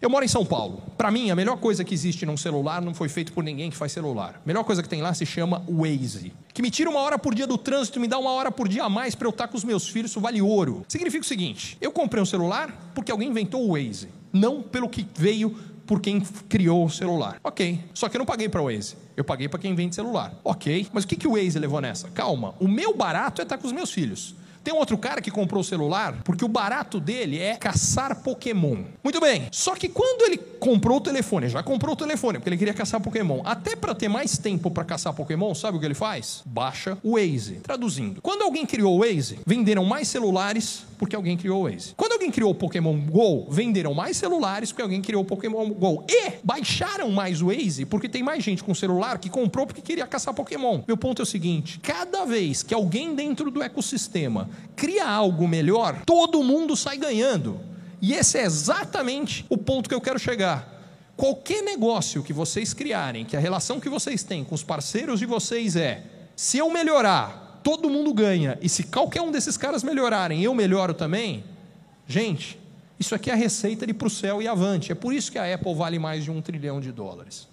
Eu moro em São Paulo. Para mim, a melhor coisa que existe num celular não foi feito por ninguém que faz celular. A melhor coisa que tem lá se chama Waze. Que me tira uma hora por dia do trânsito, me dá uma hora por dia a mais para eu estar com os meus filhos, isso vale ouro. Significa o seguinte: eu comprei um celular porque alguém inventou o Waze, não pelo que veio por quem criou o celular. Ok. Só que eu não paguei para o Waze. Eu paguei para quem vende celular. Ok. Mas o que, que o Waze levou nessa? Calma. O meu barato é estar com os meus filhos. Tem um outro cara que comprou o celular porque o barato dele é caçar Pokémon. Muito bem. Só que quando ele comprou o telefone, já comprou o telefone porque ele queria caçar Pokémon, até para ter mais tempo para caçar Pokémon, sabe o que ele faz? Baixa o Waze. Traduzindo. Quando alguém criou o Waze, venderam mais celulares porque alguém criou o Waze. Quando alguém criou o Pokémon Go, venderam mais celulares porque alguém criou o Pokémon Go. E baixaram mais o Waze porque tem mais gente com celular que comprou porque queria caçar Pokémon. Meu ponto é o seguinte: cada vez que alguém dentro do ecossistema cria algo melhor, todo mundo sai ganhando. E esse é exatamente o ponto que eu quero chegar. Qualquer negócio que vocês criarem, que a relação que vocês têm com os parceiros de vocês é: se eu melhorar, todo mundo ganha. E se qualquer um desses caras melhorarem, eu melhoro também. Gente, isso aqui é a receita de para o céu e avante. É por isso que a Apple vale mais de um trilhão de dólares.